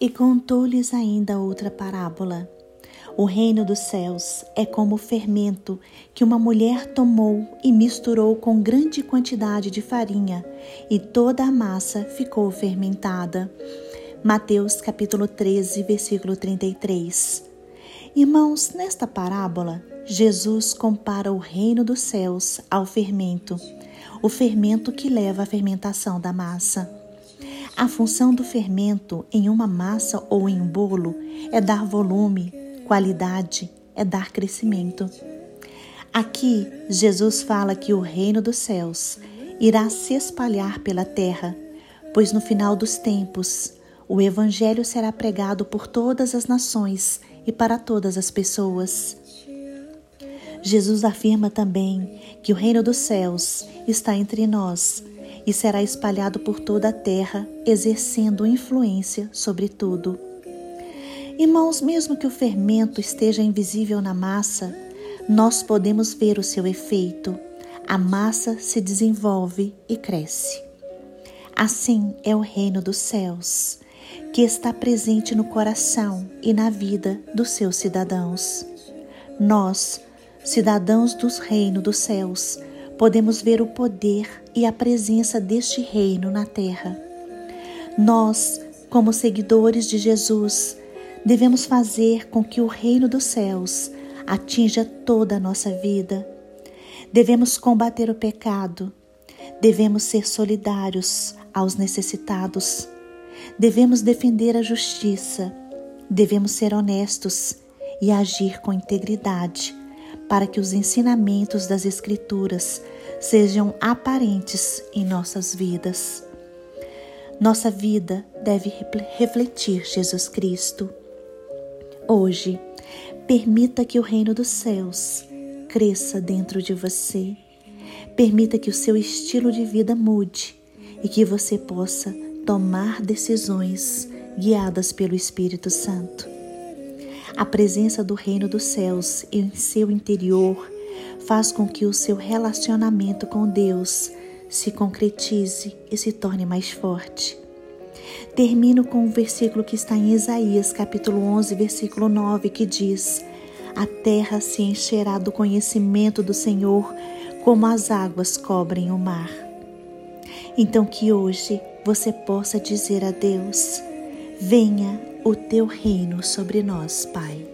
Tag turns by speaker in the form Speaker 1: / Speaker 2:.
Speaker 1: E contou-lhes ainda outra parábola. O reino dos céus é como o fermento que uma mulher tomou e misturou com grande quantidade de farinha, e toda a massa ficou fermentada. Mateus capítulo 13, versículo 33. Irmãos, nesta parábola, Jesus compara o reino dos céus ao fermento, o fermento que leva à fermentação da massa. A função do fermento em uma massa ou em um bolo é dar volume, Qualidade é dar crescimento. Aqui, Jesus fala que o reino dos céus irá se espalhar pela terra, pois no final dos tempos o Evangelho será pregado por todas as nações e para todas as pessoas. Jesus afirma também que o reino dos céus está entre nós e será espalhado por toda a terra, exercendo influência sobre tudo. Irmãos, mesmo que o fermento esteja invisível na massa, nós podemos ver o seu efeito. A massa se desenvolve e cresce. Assim é o reino dos céus, que está presente no coração e na vida dos seus cidadãos. Nós, cidadãos dos reinos dos céus, podemos ver o poder e a presença deste reino na terra. Nós, como seguidores de Jesus, devemos fazer com que o reino dos céus atinja toda a nossa vida. Devemos combater o pecado, devemos ser solidários aos necessitados, devemos defender a justiça, devemos ser honestos e agir com integridade para que os ensinamentos das Escrituras sejam aparentes em nossas vidas. Nossa vida deve refletir Jesus Cristo. Hoje, permita que o reino dos céus cresça dentro de você. Permita que o seu estilo de vida mude e que você possa tomar decisões guiadas pelo Espírito Santo. A presença do reino dos céus em seu interior faz com que o seu relacionamento com Deus se concretize e se torne mais forte. Termino com o um versículo que está em Isaías, capítulo 11, versículo 9, que diz: A terra se encherá do conhecimento do Senhor, como as águas cobrem o mar. Então, que hoje você possa dizer a Deus: Venha o teu reino sobre nós, Pai.